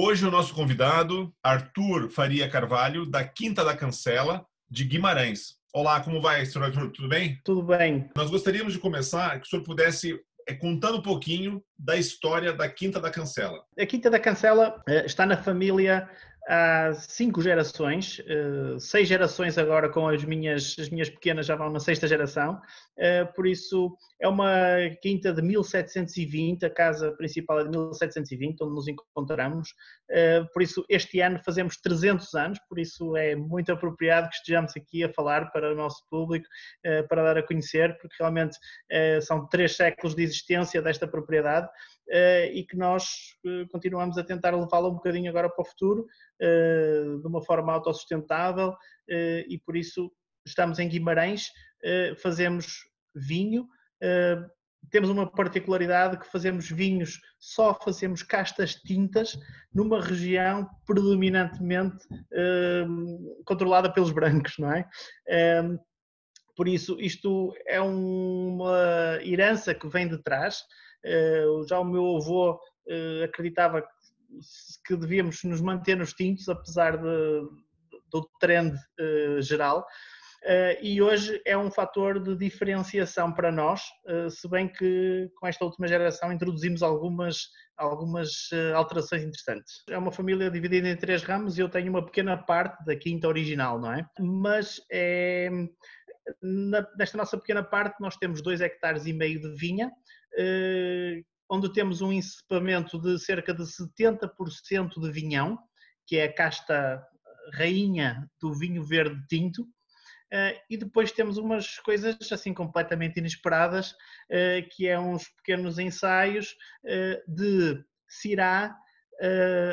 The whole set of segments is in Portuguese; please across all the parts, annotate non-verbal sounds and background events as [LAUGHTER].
Hoje o nosso convidado, Arthur Faria Carvalho, da Quinta da Cancela, de Guimarães. Olá, como vai, senhor Arthur? Tudo bem? Tudo bem. Nós gostaríamos de começar que o senhor pudesse é, contando um pouquinho da história da Quinta da Cancela. A Quinta da Cancela eh, está na família há cinco gerações, eh, seis gerações agora com as minhas, as minhas pequenas já vão na sexta geração, eh, por isso é uma quinta de 1720, a casa principal é de 1720, onde nos encontramos, eh, por isso este ano fazemos 300 anos, por isso é muito apropriado que estejamos aqui a falar para o nosso público, para dar a conhecer, porque realmente são três séculos de existência desta propriedade, e que nós uh, continuamos a tentar levá-la um bocadinho agora para o futuro, uh, de uma forma autossustentável, e por isso estamos em Guimarães, fazemos vinho, temos uma particularidade que fazemos vinhos, só fazemos castas tintas numa região predominantemente controlada pelos brancos, não é? por isso, isto é uma herança que vem de trás, eh, já o meu avô eh, acreditava que devíamos nos manter nos tintos, apesar de, do trend eh, geral. e hoje é um fator de diferenciação para nós, se bem que com esta última geração introduzimos algumas, algumas alterações interessantes. É uma família dividida em três ramos e eu tenho uma pequena parte da quinta original, não é? Mas é, nesta nossa pequena parte nós temos dois hectares e meio de vinha, eh, onde temos um encipamento de cerca de 70% de vinhão, que é a casta rainha do vinho verde tinto, eh, e depois temos umas coisas assim completamente inesperadas, eh, que é uns pequenos ensaios de Syrah,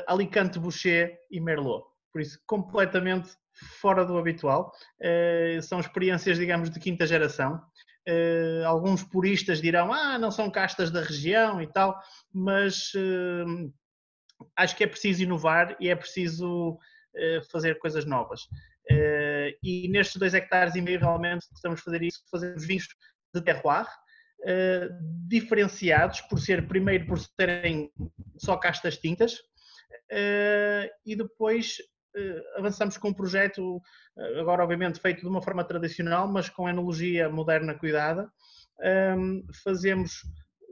Alicante Boucher e Merlot. Por isso, completamente fora do habitual. São experiências, digamos, de quinta geração. Uh, alguns puristas dirão, ah, não são castas da região e tal, mas uh, acho que é preciso inovar e é preciso uh, fazer coisas novas. e nestes dois hectares e meio, realmente, estamos a fazer isso, fazemos vinhos de terroir, diferenciados por ser, primeiro, por terem só castas tintas, e depois avançamos com um projeto, eh, agora obviamente feito de uma forma tradicional, mas com enologia moderna cuidada. Fazemos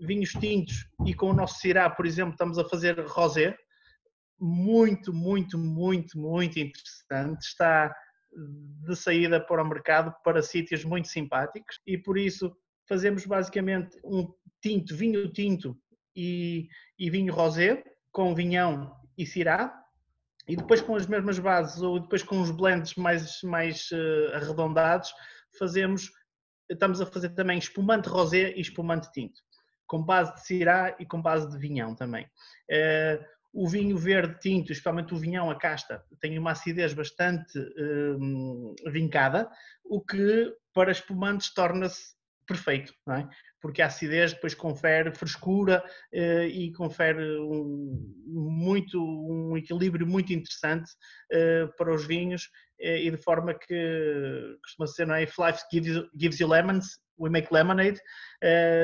vinhos tintos e com o nosso Cirá, por exemplo, estamos a fazer rosé. Muito, muito, muito, muito interessante. Está de saída para o mercado para sítios muito simpáticos e por isso fazemos basicamente um tinto, vinho tinto e, e vinho rosé com vinhão e cirá e depois com as mesmas bases ou depois com os blends mais, mais uh, arredondados, fazemos, estamos a fazer também espumante rosé e espumante tinto, com base de cirá e com base de vinhão também. Uh, o vinho verde tinto, especialmente o vinhão, a casta, tem uma acidez bastante uh, vincada, o que para espumantes torna-se perfeito, não é? porque a acidez depois confere frescura eh, e confere um, muito, um equilíbrio muito interessante eh, para os vinhos eh, e de forma que costuma ser, não é? If life gives, gives you lemons, we make lemonade.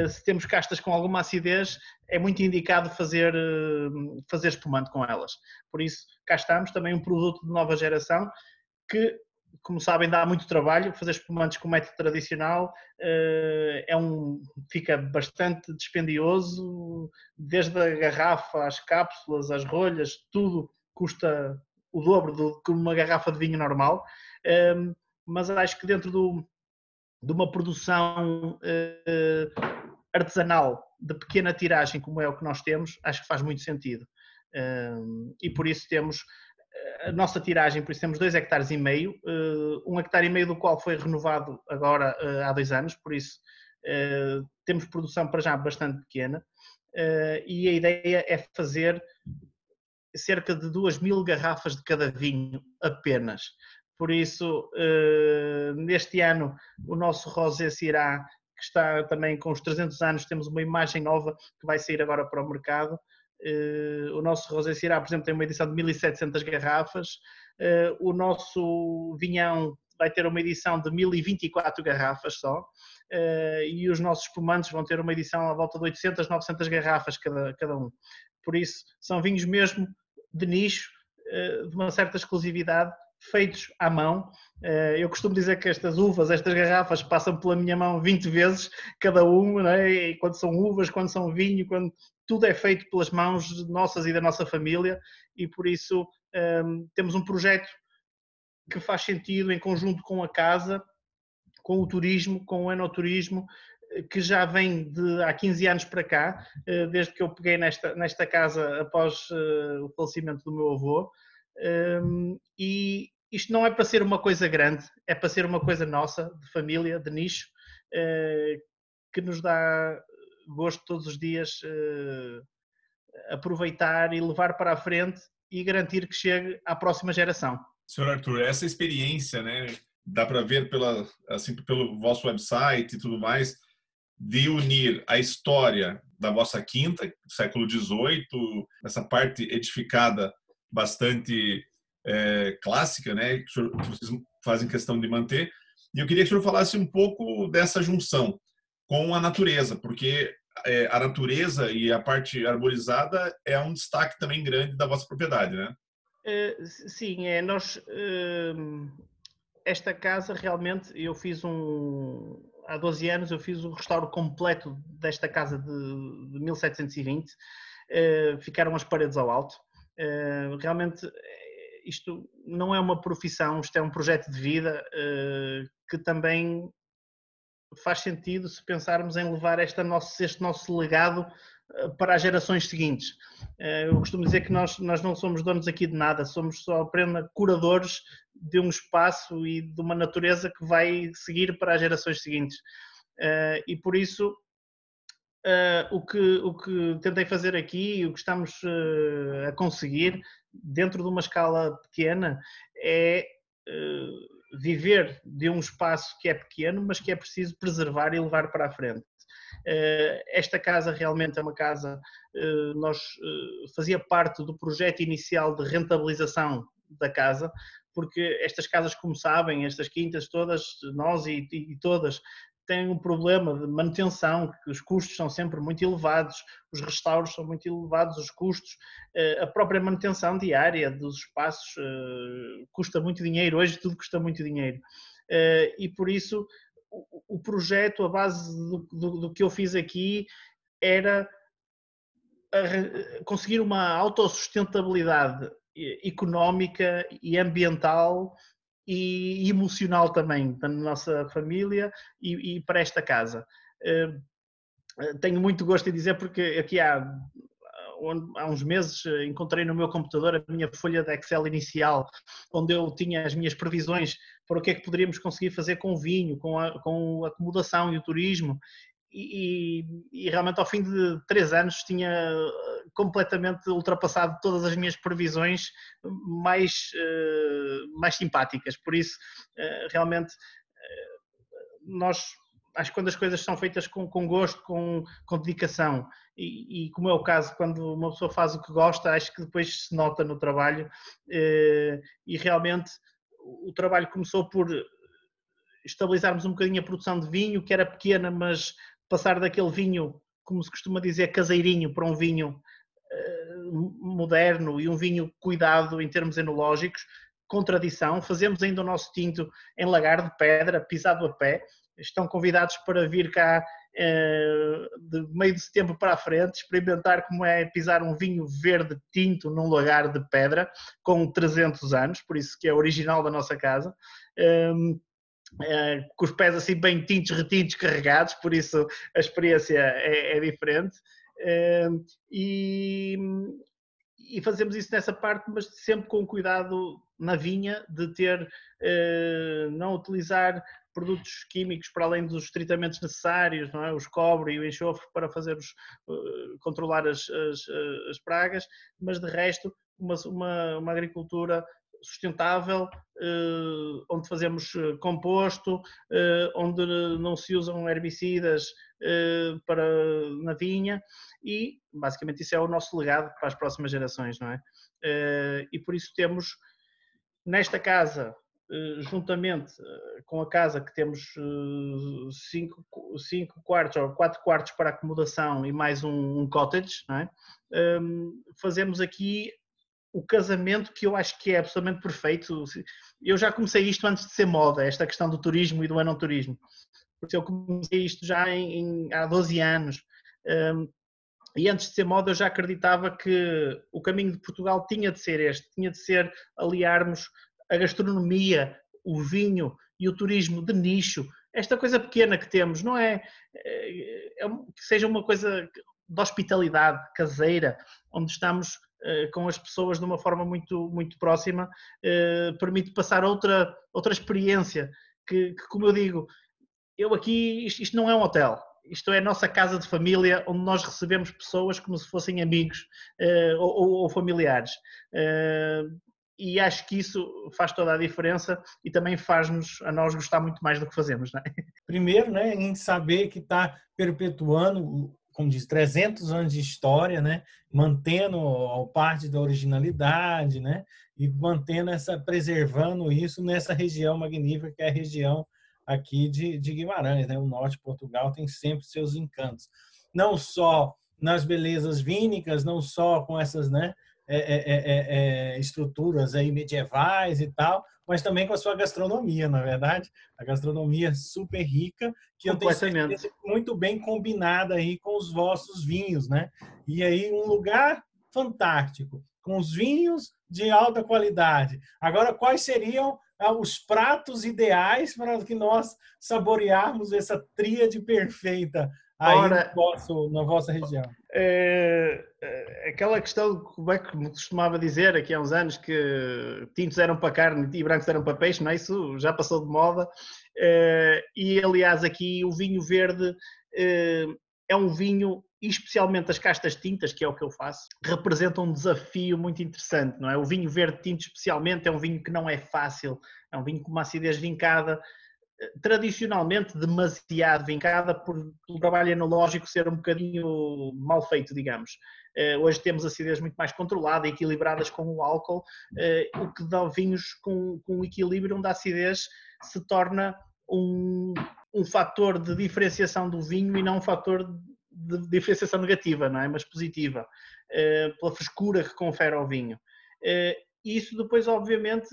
se temos castas com alguma acidez, é muito indicado fazer, fazer espumante com elas. Por isso, cá estamos, também um produto de nova geração que como sabem, dá muito trabalho. Fazer espumantes com método tradicional eh, é um, fica bastante dispendioso, desde a garrafa, às cápsulas, às rolhas, tudo custa o dobro do que uma garrafa de vinho normal. Ehm, mas acho que dentro do, de uma produção eh, artesanal de pequena tiragem, como é o que nós temos, acho que faz muito sentido. Ehm, e por isso temos a nossa tiragem, por isso temos 2 hectares e meio, eh, um hectare e meio do qual foi renovado agora eh, há dois anos, por isso eh, temos produção para já bastante pequena e a ideia é fazer cerca de 2 mil garrafas de cada vinho apenas. Por isso, neste ano, o nosso Rosé Sirá, que está também com os 300 anos, temos uma imagem nova que vai sair agora para o mercado. Uh, o nosso Rosé Sirá, por exemplo, tem uma edição de 1700 garrafas. Uh, o nosso Vinhão vai ter uma edição de 1024 garrafas só. e os nossos espumantes vão ter uma edição à volta de 800, 900 garrafas cada, cada um. Por isso, são vinhos mesmo de nicho, de uma certa exclusividade feitos à mão. Eh, eu costumo dizer que estas uvas, estas garrafas, passam pela minha mão 20 vezes cada uma, é? e quando são uvas, quando são vinho, quando tudo é feito pelas mãos nossas e da nossa família, e por isso ehm, temos um projeto que faz sentido em conjunto com a casa, com o turismo, com o enoturismo, eh, que já vem de há 15 anos para cá, eh, desde que eu peguei nesta, nesta casa após o falecimento do meu avô. Um, e isto não é para ser uma coisa grande, é para ser uma coisa nossa, de família, de nicho, uh, que nos dá gosto todos os dias uh, aproveitar e levar para a frente e garantir que chegue à próxima geração. Senhor Arthur, essa experiência, né, dá para ver pela, assim, pelo vosso website e tudo mais, de unir a história da vossa quinta, século XVIII, essa parte edificada bastante é, clássica, né, que, vocês fazem questão de manter. E eu queria que o senhor falasse um pouco dessa junção com a natureza, porque é, a natureza e a parte arborizada é um destaque também grande da vossa propriedade, né? É, sim, é, nós hum, esta casa realmente eu fiz um há 12 anos eu fiz o restauro completo desta casa de, de 1720 é, ficaram as paredes ao alto eh, realmente eh, isto não é uma profissão, isto é um projeto de vida eh, que também faz sentido se pensarmos em levar nosso, este nosso legado para as gerações seguintes. Eu costumo dizer que nós, nós não somos donos aqui de nada, somos só apenas curadores de um espaço e de uma natureza que vai seguir para as gerações seguintes. E por isso Uh, o, que, o que tentei fazer aqui e o que estamos uh, a conseguir, dentro de uma escala pequena, é uh, viver de um espaço que é pequeno, mas que é preciso preservar e levar para a frente. esta casa realmente é uma casa, nós fazia parte do projeto inicial de rentabilização da casa, porque estas casas, como sabem, estas quintas todas, nós e, e todas, têm um problema de manutenção, que os custos são sempre muito elevados, os restauros são muito elevados, os custos, eh, a própria manutenção diária dos espaços eh, custa muito dinheiro, hoje tudo custa muito dinheiro. Eh, e por isso o projeto, a base do, do, do que eu fiz aqui, era conseguir uma autossustentabilidade económica e ambiental e emocional também da nossa família e, e para esta casa. Eh, tenho muito gosto em dizer porque aqui há há uns meses encontrei no meu computador a minha folha de Excel inicial, onde eu tinha as minhas previsões para o que é que poderíamos conseguir fazer com o vinho, com a, com a acomodação e o turismo. E, e, e, realmente ao fim de três anos tinha completamente ultrapassado todas as minhas previsões mais, eh, mais simpáticas. Por isso, eh, realmente, eh, nós acho que quando as coisas são feitas com, com gosto, com, com dedicação, e, e, como é o caso, quando uma pessoa faz o que gosta, acho que depois se nota no trabalho, e realmente o trabalho começou por estabilizarmos um bocadinho a produção de vinho, que era pequena, mas passar daquele vinho, como se costuma dizer, caseirinho, para um vinho moderno e um vinho cuidado em termos enológicos, com tradição. Fazemos ainda o nosso tinto em lagar de pedra, pisado a pé. Estão convidados para vir cá eh, de meio de setembro para a frente, experimentar como é pisar um vinho verde tinto num lagar de pedra com 300 anos, por isso que é original da nossa casa. Ehm, eh, com os pés assim bem tintos, retintos, carregados, por isso a experiência é, é diferente. E, e fazemos isso nessa parte, mas sempre com cuidado na vinha de ter, eh, não utilizar produtos químicos para além dos tratamentos necessários, não é? os cobre e o enxofre para fazer os, eh, controlar as, as, as pragas, mas de resto uma, uma, uma agricultura sustentável, onde fazemos composto, onde não se usam herbicidas para na vinha e basicamente isso é o nosso legado para as próximas gerações, não é? E por isso temos nesta casa eh, juntamente eh, com a casa que temos eh, cinco, cinco quartos ou quatro quartos para acomodação e mais um, um cottage, é? um, fazemos aqui o casamento que eu acho que é absolutamente perfeito. Eu já comecei isto antes de ser moda, esta questão do turismo e do anoturismo. Porque eu comecei isto já em, em, há 12 anos. Um, e antes de ser moda eu já acreditava que o caminho de Portugal tinha de ser este, tinha de ser aliarmos a gastronomia, o vinho e o turismo de nicho, esta coisa pequena que temos, não é, é, é que seja uma coisa de hospitalidade caseira, onde estamos uh, com as pessoas de uma forma muito, muito próxima, uh, permite passar outra, outra experiência, que, que, como eu digo, eu aqui, isto, isto, não é um hotel, isto é a nossa casa de família, onde nós recebemos pessoas como se fossem amigos uh, ou, ou, familiares e acho que isso faz toda a diferença e também faz-nos a nós gostar muito mais do que fazemos. Né? [LAUGHS] Primeiro, né, em saber que está perpetuando, como diz, 300 anos de história, né, mantendo a parte da originalidade, né, e mantendo essa, preservando isso nessa região magnífica que é a região aqui de, de Guimarães, né, o norte de Portugal tem sempre seus encantos, não só nas belezas vínicas, não só com essas, né, é é, é, é, é, estruturas aí medievais e tal, mas também com a sua gastronomia, na verdade, a gastronomia super rica que eu tenho certeza muito bem combinada aí com os vossos vinhos, né? E aí um lugar fantástico, com os vinhos de alta qualidade. Agora, quais seriam os pratos ideais para que nós saborearmos essa tríade perfeita aí Ora, no vosso, na vossa região? É, é, aquela questão, como é que me costumava dizer aqui há uns anos, que tintos eram para carne e brancos eram para peixe, não é? Isso já passou de moda. É, e aliás, aqui o vinho verde é, é um vinho, especialmente as castas tintas, que é o que eu faço, representa um desafio muito interessante, não é? O vinho verde tinto, especialmente, é um vinho que não é fácil, é um vinho com uma acidez vincada tradicionalmente demasiado vincada por o trabalho enológico ser um bocadinho mal feito, digamos. Eh, hoje temos acidez muito mais controlada e equilibradas com o álcool, eh, o que dá vinhos com, com equilíbrio onde a acidez se torna um, um fator de diferenciação do vinho e não um fator de diferenciação negativa, não é? mas positiva, eh, pela frescura que confere ao vinho. E isso depois, obviamente,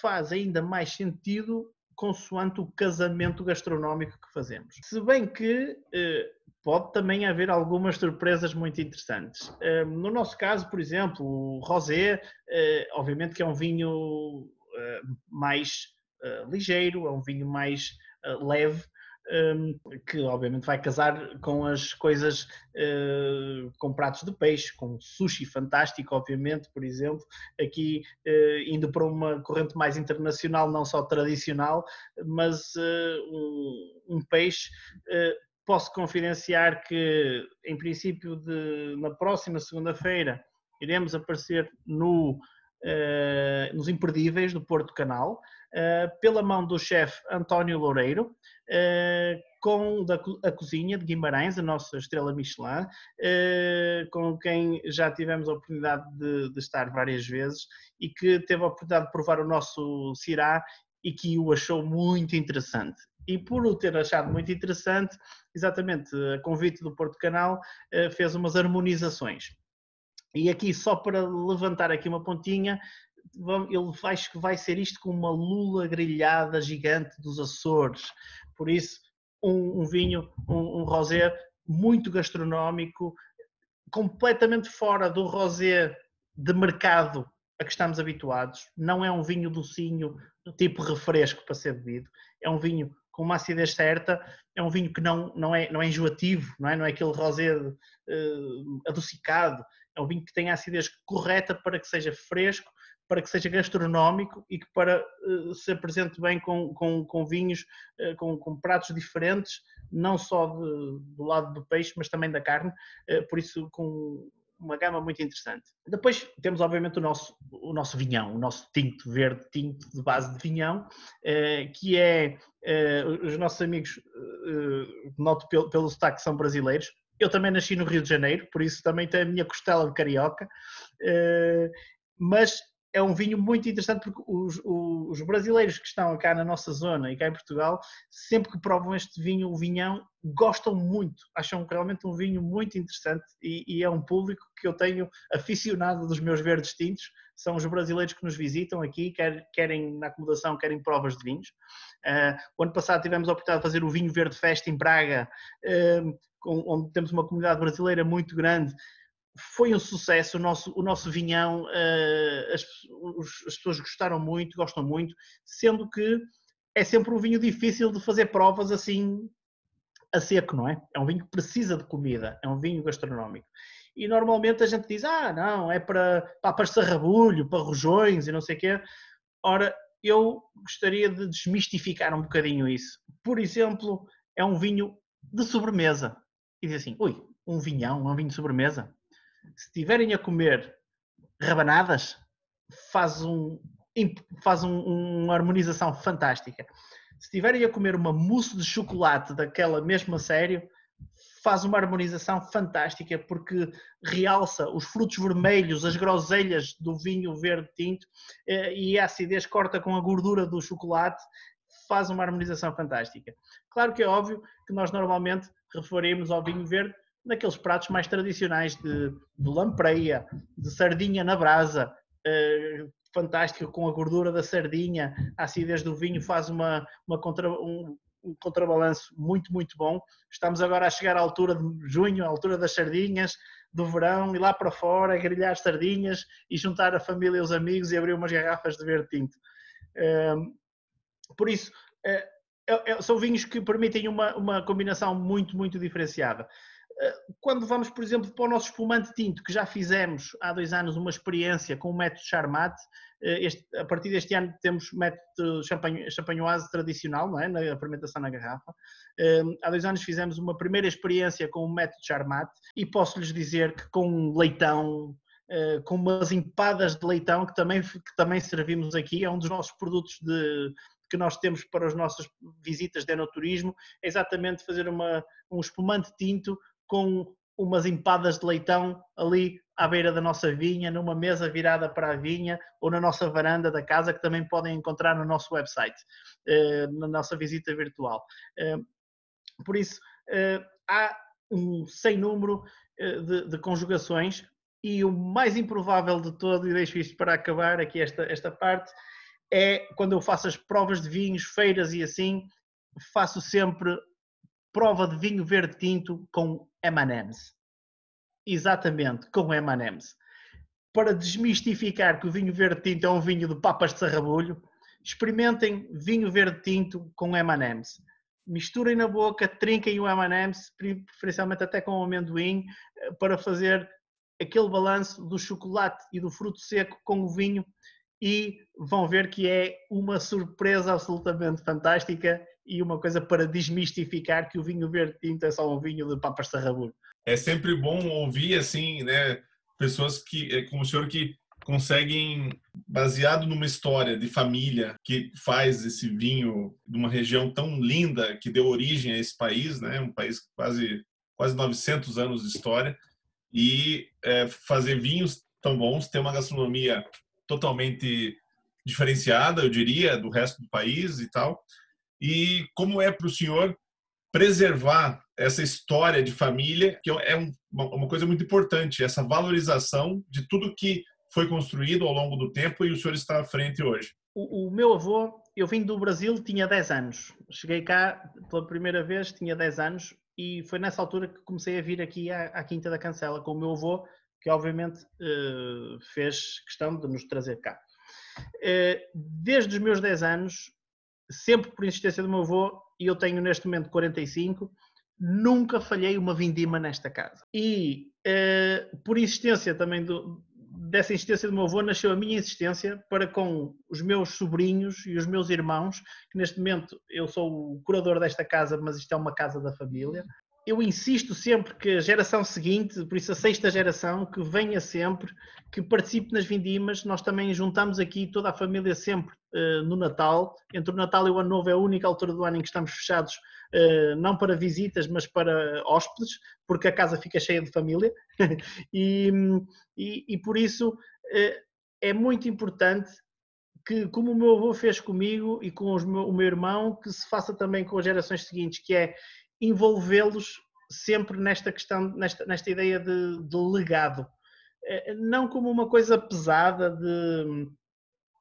faz ainda mais sentido consoante o casamento gastronómico que fazemos. Se bem que eh, pode também haver algumas surpresas muito interessantes. Eh, no nosso caso, por exemplo, o rosé, eh, obviamente que é um vinho mais ligeiro, é um vinho mais leve, que obviamente vai casar com as coisas, uh, com pratos de peixe, com sushi fantástico, obviamente, por exemplo, aqui uh, indo para uma corrente mais internacional, não só tradicional, mas um, um, peixe. posso confidenciar que, em princípio, de, na próxima segunda-feira, iremos aparecer no, nos Imperdíveis do Porto Canal, pela mão do chefe António Loureiro, eh, com da, a cozinha de Guimarães, a nossa estrela Michelin, eh, com quem já tivemos a oportunidade de, de, estar várias vezes e que teve a oportunidade de provar o nosso Cirá e que o achou muito interessante. E por o ter achado muito interessante, exatamente a convite do Porto Canal, eh, fez umas harmonizações. E aqui, só para levantar aqui uma pontinha, ele acho que vai ser isto com uma lula grelhada gigante dos Açores. Por isso, um, um vinho, um, um rosé muito gastronómico, completamente fora do rosé de mercado a que estamos habituados. Não é um vinho docinho, tipo refresco para ser bebido. É um vinho com uma acidez certa, é um vinho que não, não, é, não é enjoativo, não é, não é aquele rosé uh, adocicado. É um vinho que tem a acidez correta para que seja fresco para que seja gastronómico e que para uh, se apresente bem com, com, com vinhos, uh, com, com, pratos diferentes, não só de, do lado do peixe, mas também da carne, uh, por isso com uma gama muito interessante. Depois temos, obviamente, o nosso, o nosso vinhão, o nosso tinto verde, tinto de base de vinhão, eh, que é, eh, os nossos amigos, eh, noto pelo, pelo sotaque, são brasileiros. Eu também nasci no Rio de Janeiro, por isso também tenho a minha costela de carioca, mas é um vinho muito interessante porque os, os, brasileiros que estão cá na nossa zona e cá em Portugal, sempre que provam este vinho, o vinhão, gostam muito, acham realmente um vinho muito interessante e, e, é um público que eu tenho aficionado dos meus verdes tintos, são os brasileiros que nos visitam aqui, quer, querem na acomodação, querem provas de vinhos. Uh, o ano passado tivemos a oportunidade de fazer o Vinho Verde Festa em Braga, uh, onde temos uma comunidade brasileira muito grande, foi um sucesso o nosso, o nosso vinhão, uh, as, as, pessoas gostaram muito, gostam muito, sendo que é sempre um vinho difícil de fazer provas assim a seco, não é? É um vinho que precisa de comida, é um vinho gastronómico. E normalmente a gente diz, ah, não, é para papas de sarrabulho, para rojões e não sei o quê. Ora, eu gostaria de desmistificar um bocadinho isso. Por exemplo, é um vinho de sobremesa. E diz assim, ui, um vinhão, um vinho de sobremesa? Se estiverem a comer rabanadas, faz, um, faz um, uma harmonização fantástica. Se estiverem a comer uma mousse de chocolate daquela mesma série, faz uma harmonização fantástica porque realça os frutos vermelhos, as groselhas do vinho verde tinto eh, e a acidez corta com a gordura do chocolate, faz uma harmonização fantástica. Claro que é óbvio que nós normalmente referimos ao vinho verde naqueles pratos mais tradicionais de, de lampreia, de sardinha na brasa, uh, fantástico com a gordura da sardinha, a acidez do vinho faz uma, uma contra, um, um contrabalanço muito, muito bom. Estamos agora a chegar à altura de junho, à altura das sardinhas, do verão, e lá para fora, grelhar sardinhas e juntar a família e os amigos e abrir umas garrafas de verde tinto. Uh, por isso, uh, são vinhos que permitem uma, uma combinação muito, muito diferenciada. Eh, quando vamos, por exemplo, para o nosso espumante tinto, que já fizemos há dois anos uma experiência com o método Charmat, eh, este, a partir deste ano temos método champanhoise tradicional, não é? na fermentação na garrafa. Eh, há dois anos fizemos uma primeira experiência com o método Charmat e posso-lhes dizer que com leitão, com umas empadas de leitão que também, que também servimos aqui, é um dos nossos produtos de, que nós temos para as nossas visitas de enoturismo, é exatamente fazer uma, um espumante tinto com umas empadas de leitão ali à beira da nossa vinha, numa mesa virada para a vinha ou na nossa varanda da casa, que também podem encontrar no nosso website, eh, na nossa visita virtual. Eh, por isso, eh, há um sem número de, de conjugações e o mais improvável de todo, e deixo isto para acabar aqui esta, esta parte, é quando eu faço as provas de vinhos, feiras e assim, faço sempre prova de vinho verde tinto com M&M's. Exatamente, com M&M's. Para desmistificar que o vinho verde tinto é um vinho de papas de sarrabulho, experimentem vinho verde tinto com M&M's. Misturem na boca, trinquem o M&M's, preferencialmente até com amendoim, eh, para fazer aquele balanço do chocolate e do fruto seco com o vinho e vão ver que é uma surpresa absolutamente fantástica e uma coisa para desmistificar que o vinho verde tinto é só um vinho de papas sarrabulho. É sempre bom ouvir assim, né, pessoas que é, como o senhor que conseguem baseado numa história de família que faz esse vinho de uma região tão linda que deu origem a esse país, né, um país quase quase 900 anos de história e é, fazer vinhos tão bons, ter uma gastronomia totalmente diferenciada, eu diria, do resto do país e tal e como é para o senhor preservar essa história de família, que é um, uma coisa muito importante, essa valorização de tudo que foi construído ao longo do tempo e o senhor está à frente hoje. O, o, meu avô, eu vim do Brasil, tinha 10 anos. Cheguei cá pela primeira vez, tinha 10 anos, e foi nessa altura que comecei a vir aqui à, à Quinta da Cancela com o meu avô, que obviamente eh, fez questão de nos trazer cá. Eh, desde os meus 10 anos, sempre por insistência do meu avô, e eu tenho neste momento 45, nunca falhei uma vindima nesta casa. E uh, por insistência também do, dessa insistência do meu avô, nasceu a minha insistência para com os meus sobrinhos e os meus irmãos, que neste momento eu sou o curador desta casa, mas isto é uma casa da família. Eu insisto sempre que a geração seguinte, por isso a sexta geração, que venha sempre, que participe nas vindimas. Nós também juntamos aqui toda a família sempre uh, no Natal. Entre o Natal e o Ano Novo é a única altura do ano em que estamos fechados, uh, não para visitas, mas para hóspedes, porque a casa fica cheia de família. [LAUGHS] e, e, e, por isso uh, é muito importante que, como o meu avô fez comigo e com meu, o meu irmão, que se faça também com as gerações seguintes, que é envolvê-los sempre nesta questão, nesta, nesta ideia de, de, legado. Eh, não como uma coisa pesada de,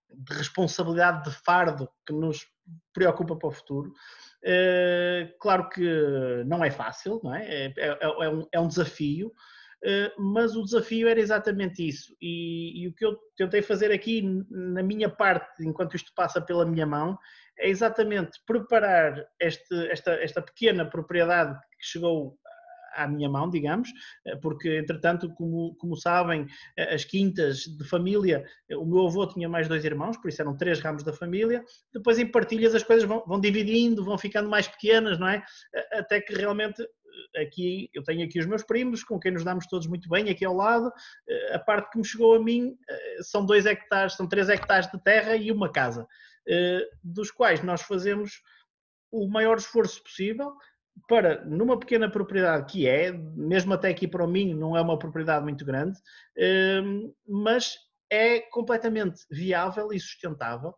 de, responsabilidade de fardo que nos preocupa para o futuro. Eh, claro que não é fácil, não é? É, é, é, um, é um, desafio, mas o desafio era exatamente isso. E, e o que eu tentei fazer aqui, na minha parte, enquanto isto passa pela minha mão, é exatamente preparar este, esta, esta pequena propriedade que chegou à minha mão, digamos, eh, porque entretanto, como, como sabem, eh, as quintas de família, eh, o meu avô tinha mais dois irmãos, por isso eram três ramos da família, depois em partilhas as coisas vão, vão dividindo, vão ficando mais pequenas, não é? Até que realmente aqui eu tenho aqui os meus primos, com quem nos damos todos muito bem, aqui ao lado. A parte que me chegou a mim são dois hectares, são três hectares de terra e uma casa. Eh, dos quais nós fazemos o maior esforço possível para, numa pequena propriedade que é, mesmo até aqui para o Minho, não é uma propriedade muito grande, eh, mas é completamente viável e sustentável.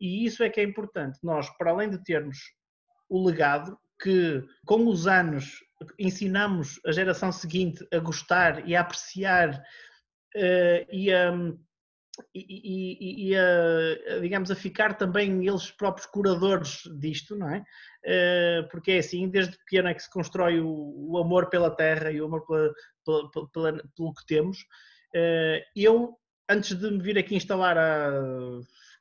E isso é que é importante. Nós, para além de termos o legado, que com os anos ensinamos a geração seguinte a gostar e a apreciar uh, e a e, e, e a, digamos, a ficar também eles próprios curadores disto, não é? Eh, porque é assim, desde pequeno é que se constrói o, o amor pela terra e o amor pela, pela, pela, pelo que temos. Eh, eu, antes de me vir aqui instalar há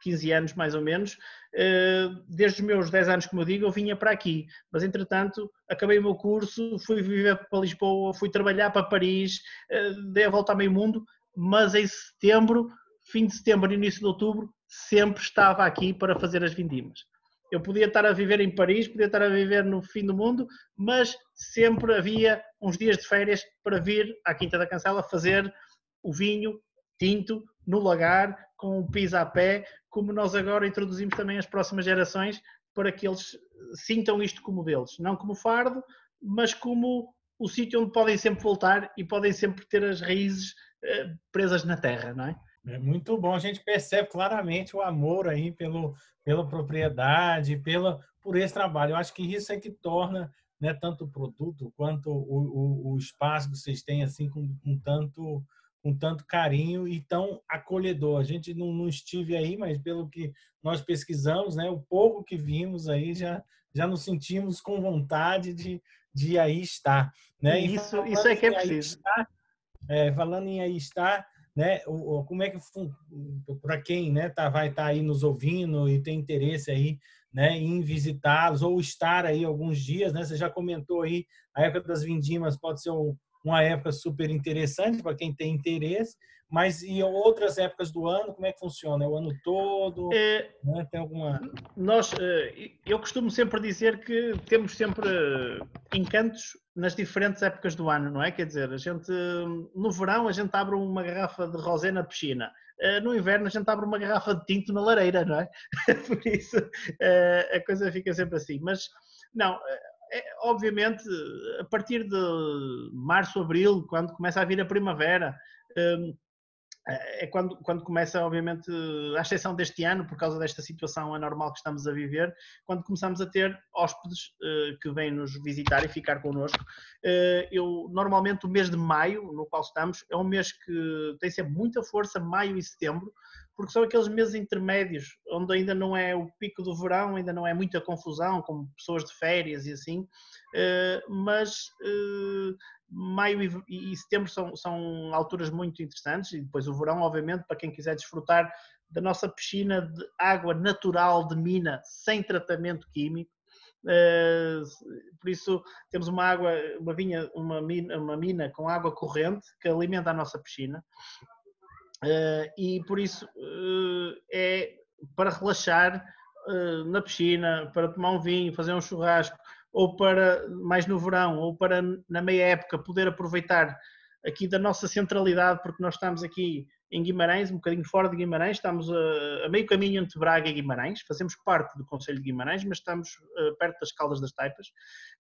15 anos mais ou menos, eh, desde os meus 10 anos, como eu digo, eu vinha para aqui, mas entretanto acabei o meu curso, fui viver para Lisboa, fui trabalhar para Paris, dei a volta ao meio mundo, mas em setembro fim de setembro, início de outubro, sempre estava aqui para fazer as vindimas. Eu podia estar a viver em Paris, podia estar a viver no fim do mundo, mas sempre havia uns dias de férias para vir à Quinta da Cancela fazer o vinho tinto no lagar, com o piso a pé, como nós agora introduzimos também as próximas gerações para que eles sintam isto como deles, não como fardo, mas como o sítio onde podem sempre voltar e podem sempre ter as raízes eh, presas na terra, não é? É muito bom, a gente percebe claramente o amor aí pelo, pela propriedade, pela, por esse trabalho. Eu acho que isso é que torna né, tanto o produto quanto o, o, o espaço que vocês têm assim com, com, tanto com tanto carinho e tão acolhedor. A gente não, não estive aí, mas pelo que nós pesquisamos, né, o pouco que vimos aí já já nos sentimos com vontade de, de aí estar, né? Isso, isso é que é preciso. Estar, é, falando em aí estar, né? O, como é que para quem, né, tá, vai estar tá aí nos ouvindo e tem interesse aí, né, em visitá-los ou estar aí alguns dias, né? Você já comentou aí a época das vindimas pode ser um, uma época super interessante para quem tem interesse, mas e outras épocas do ano, como é que funciona? É o ano todo? É, né? Tem alguma. Nós, eh, eu costumo sempre dizer que temos sempre encantos nas diferentes épocas do ano, não é? Quer dizer, a gente no verão a gente abre uma garrafa de rosé na piscina. Eh, no inverno a gente abre uma garrafa de tinto na lareira, não é? [LAUGHS] Por isso eh, a coisa fica sempre assim. Mas não, é, obviamente a partir de março, abril, quando começa a vir a primavera, é quando, quando começa, obviamente, à exceção deste ano, por causa desta situação anormal que estamos a viver, quando começamos a ter hóspedes uh, que vêm nos visitar e ficar connosco. Uh, eu, normalmente, o mês de maio, no qual estamos, é um mês que tem sempre muita força, maio e setembro, porque são aqueles meses intermédios, onde ainda não é o pico do verão, ainda não é muita confusão, como pessoas de férias e assim, uh, mas maio e, e setembro são, são alturas muito interessantes e depois o verão, obviamente, para quem quiser desfrutar da nossa piscina de água natural de mina, sem tratamento químico. Uh, por isso temos uma água, uma vinha, uma mina, uma mina com água corrente que alimenta a nossa piscina. Uh, e por isso uh, é para relaxar na piscina, para tomar um vinho, fazer um churrasco, ou para mais no verão, ou para na meia época poder aproveitar aqui da nossa centralidade, porque nós estamos aqui em Guimarães, um bocadinho fora de Guimarães, estamos a, a meio caminho entre Braga e Guimarães, fazemos parte do Conselho de Guimarães, mas estamos uh, perto das Caldas das Taipas,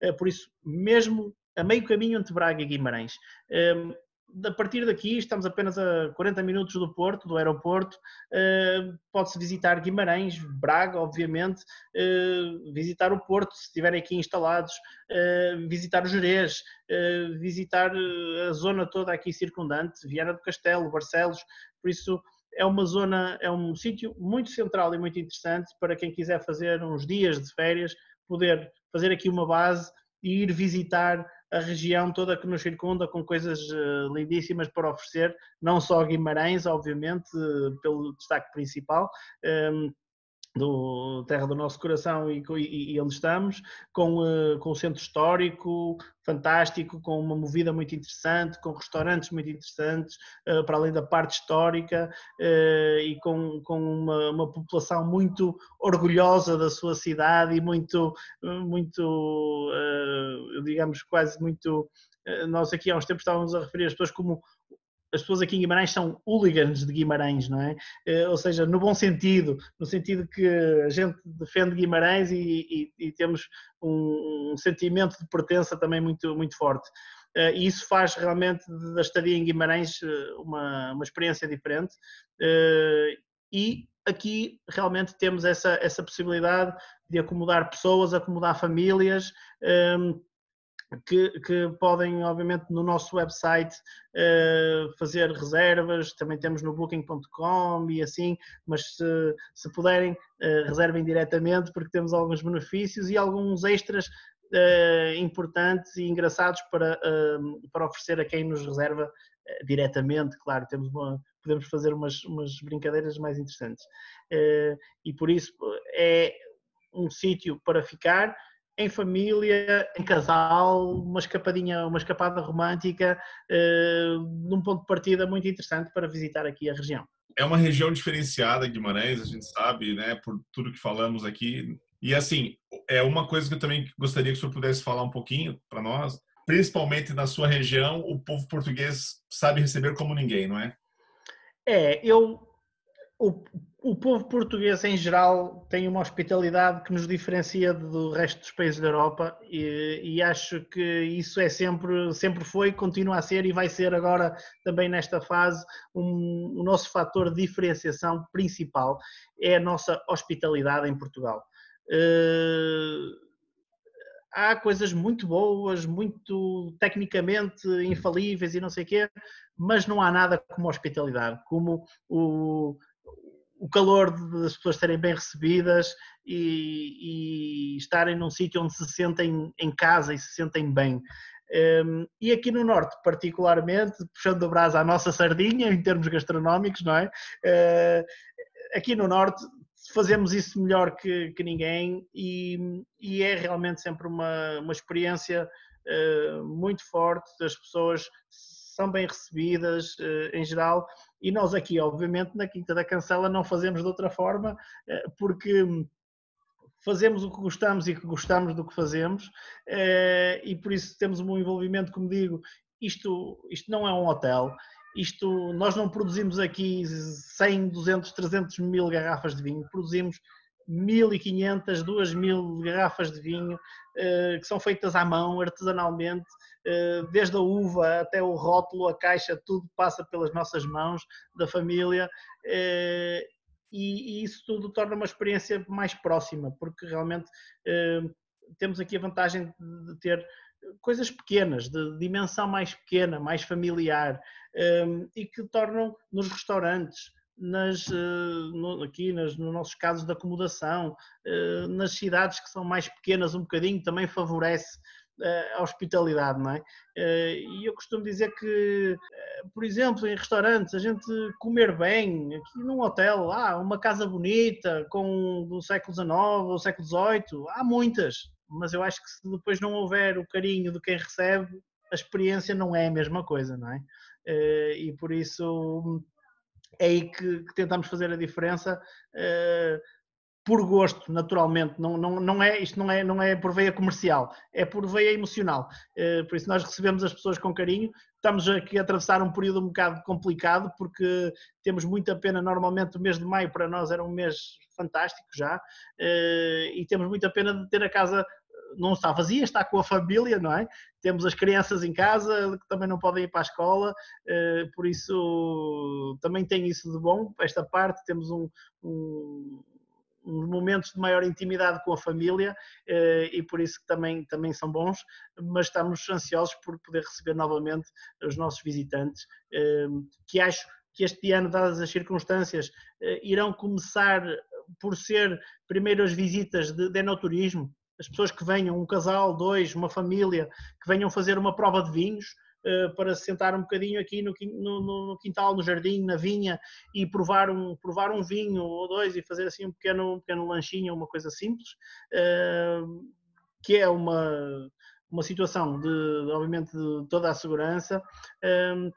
uh, por isso, mesmo a meio caminho entre Braga e Guimarães. Um, a partir daqui, estamos apenas a 40 minutos do Porto, do aeroporto. Uh, Pode-se visitar Guimarães, Braga, obviamente, uh, visitar o Porto, se estiverem aqui instalados, uh, visitar o Jerez, visitar a zona toda aqui circundante, Viana do Castelo, Barcelos. Por isso, é uma zona, é um sítio muito central e muito interessante para quem quiser fazer uns dias de férias, poder fazer aqui uma base e ir visitar a região toda que nos circunda com coisas uh, lindíssimas para oferecer, não só Guimarães, obviamente, uh, pelo destaque principal, ehm, do Terra do Nosso Coração e, e, e onde estamos, com, uh, com o centro histórico fantástico, com uma movida muito interessante, com restaurantes muito interessantes, uh, para além da parte histórica, uh, e com, com uma, uma, população muito orgulhosa da sua cidade e muito, muito digamos, quase muito. Nós aqui há uns tempos estávamos a referir as pessoas como as pessoas aqui em Guimarães são hooligans de Guimarães, não é? Eh, ou seja, no bom sentido, no sentido que a gente defende Guimarães e, e, e temos um, um, sentimento de pertença também muito, muito forte. Eh, e isso faz realmente da estadia em Guimarães eh, uma, uma experiência diferente. E aqui realmente temos essa, essa possibilidade de acomodar pessoas, acomodar famílias que, que, podem, obviamente, no nosso website uh, fazer reservas, também temos no booking.com e assim, mas se, se puderem, uh, reservem diretamente porque temos alguns benefícios e alguns extras uh, importantes e engraçados para, para oferecer a quem nos reserva diretamente, claro, temos uma, podemos fazer umas, umas brincadeiras mais interessantes. e por isso é um sítio para ficar, em família, em casal, uma escapadinha, uma escapada romântica, uh, num ponto de partida muito interessante para visitar aqui a região. É uma região diferenciada, Guimarães, a gente sabe, né, por tudo que falamos aqui. E assim, é uma coisa que eu também gostaria que o senhor pudesse falar um pouquinho para nós, principalmente na sua região, o povo português sabe receber como ninguém, não é? É, eu o, o povo português em geral tem uma hospitalidade que nos diferencia do resto dos países da Europa e, e, acho que isso é sempre, sempre foi, continua a ser e vai ser agora também nesta fase um, o nosso fator de diferenciação principal é a nossa hospitalidade em Portugal. Uh, há coisas muito boas, muito tecnicamente infalíveis e não sei o quê, mas não há nada como hospitalidade, como o, o calor das pessoas serem bem recebidas e, e estarem num sítio onde se sentem em casa e se sentem bem. Um, e aqui no Norte, particularmente, puxando o braço à nossa sardinha, em termos gastronómicos, não é? Uh, aqui no Norte fazemos isso melhor que, que ninguém e, e, é realmente sempre uma, uma experiência uh, muito forte. As pessoas são bem recebidas uh, em geral e nós aqui, obviamente, na Quinta da Cancela não fazemos de outra forma, eh, porque fazemos o que gostamos e que gostamos do que fazemos eh, e por isso temos um envolvimento, como digo, isto, isto não é um hotel, isto, nós não produzimos aqui 100, 200, 300 mil garrafas de vinho, produzimos 1.500, 2.000 garrafas de vinho eh, que são feitas à mão, artesanalmente, eh, desde a uva até o rótulo, a caixa, tudo passa pelas nossas mãos da família eh, e isso tudo torna uma experiência mais próxima, porque realmente temos aqui a vantagem de ter coisas pequenas, de dimensão mais pequena, mais familiar, e que tornam nos restaurantes, nas, eh, no, aqui nas, nos nossos casos de acomodação, eh, nas cidades que são mais pequenas um bocadinho, também favorece eh, a hospitalidade, não é? E eu costumo dizer que, por exemplo, em restaurantes, a gente comer bem, aqui num hotel, ah, uma casa bonita, com do século XIX ou século XVIII, há muitas, mas eu acho que se depois não houver o carinho de quem recebe, a experiência não é a mesma coisa, não é? E por isso é aí que, que tentamos fazer a diferença. Uh, por gosto, naturalmente, não, não, não é, isto não é, não é por veia comercial, é por veia emocional. Uh, por isso nós recebemos as pessoas com carinho. Estamos aqui a atravessar um período um bocado complicado, porque temos muita pena, normalmente o mês de maio para nós era um mês fantástico já, uh, e temos muita pena de ter a casa não está vazia, está com a família, não é? Temos as crianças em casa que também não podem ir para a escola, por isso também tem isso de bom, esta parte, temos um, um uns momentos de maior intimidade com a família eh, e por isso que também, também são bons, mas estamos ansiosos por poder receber novamente os nossos visitantes, eh, que acho que este ano, dadas as circunstâncias, eh, irão começar por ser primeiro as visitas de, de enoturismo, as pessoas que venham, um casal, dois, uma família, que venham fazer uma prova de vinhos, eh, para se sentar um bocadinho aqui no, quintal, no jardim, na vinha e provar um, provar um vinho ou dois e fazer assim um pequeno, um pequeno lanchinho, uma coisa simples, uh, que é uma, uma situação de, obviamente, de toda a segurança. Uh,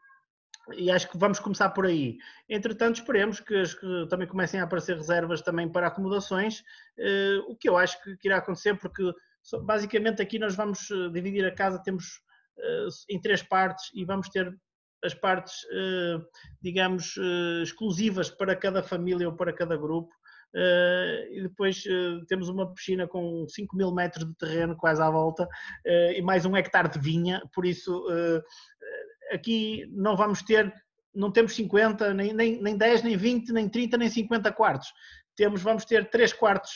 e acho que vamos começar por aí. Entretanto, esperemos que, que também comecem a aparecer reservas também para acomodações, uh, o que eu acho que, que irá acontecer, porque basicamente aqui nós vamos dividir a casa, temos eh, em três partes e vamos ter as partes, eh, digamos, eh, exclusivas para cada família ou para cada grupo. e depois temos uma piscina com 5 mil metros de terreno quase à volta e mais um hectare de vinha, por isso aqui não vamos ter, não temos 50, nem, nem, nem 10, nem 20, nem 30, nem 50 quartos. Temos, vamos ter 3 quartos,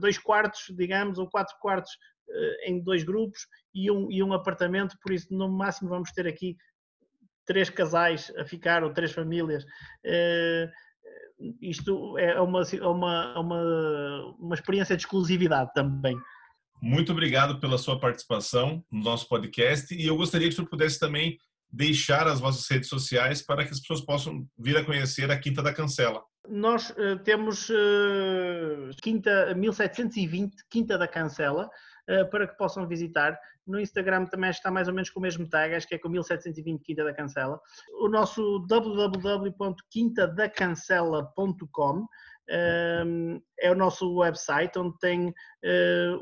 2 quartos, digamos, ou 4 quartos em dois grupos e um, e um apartamento, por isso no máximo vamos ter aqui três casais a ficar ou três famílias. Uh, isto é uma, é uma, é uma, uma experiência de exclusividade também. Muito obrigado pela sua participação no nosso podcast e eu gostaria que o senhor pudesse também deixar as vossas redes sociais para que as pessoas possam vir a conhecer a Quinta da Cancela. Nós uh, temos uh, Quinta 1720, Quinta da Cancela, uh, para que possam visitar. No Instagram também está mais ou menos com o mesmo tag, acho que é com 1720 Quinta da Cancela. O nosso www.quintadacancela.com é o nosso website onde tem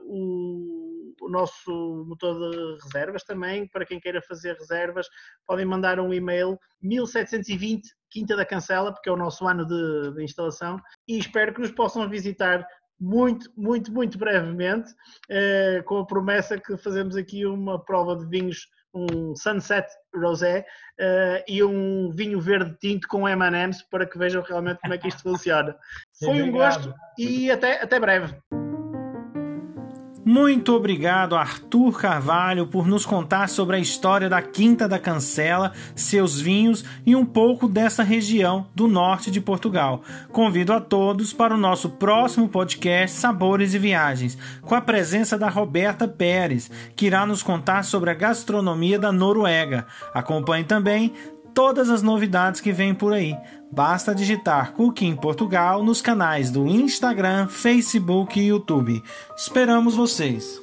o, o, nosso motor de reservas também, para quem queira fazer reservas, podem mandar um e-mail 1720 Quinta da Cancela, porque é o nosso ano de, de instalação, e espero que nos possam visitar muito, muito, muito brevemente, eh, com a promessa que fazemos aqui uma prova de vinhos, um Sunset Rosé eh, e um vinho verde tinto com M&M's para que vejam realmente como é que isto funciona. [LAUGHS] Foi um gosto e até, até breve. Muito obrigado, Arthur Carvalho, por nos contar sobre a história da Quinta da Cancela, seus vinhos e um pouco dessa região do norte de Portugal. Convido a todos para o nosso próximo podcast Sabores e Viagens, com a presença da Roberta Pérez, que irá nos contar sobre a gastronomia da Noruega. Acompanhe também todas as novidades que vêm por aí. Basta digitar Cooking Portugal nos canais do Instagram, Facebook e YouTube. Esperamos vocês!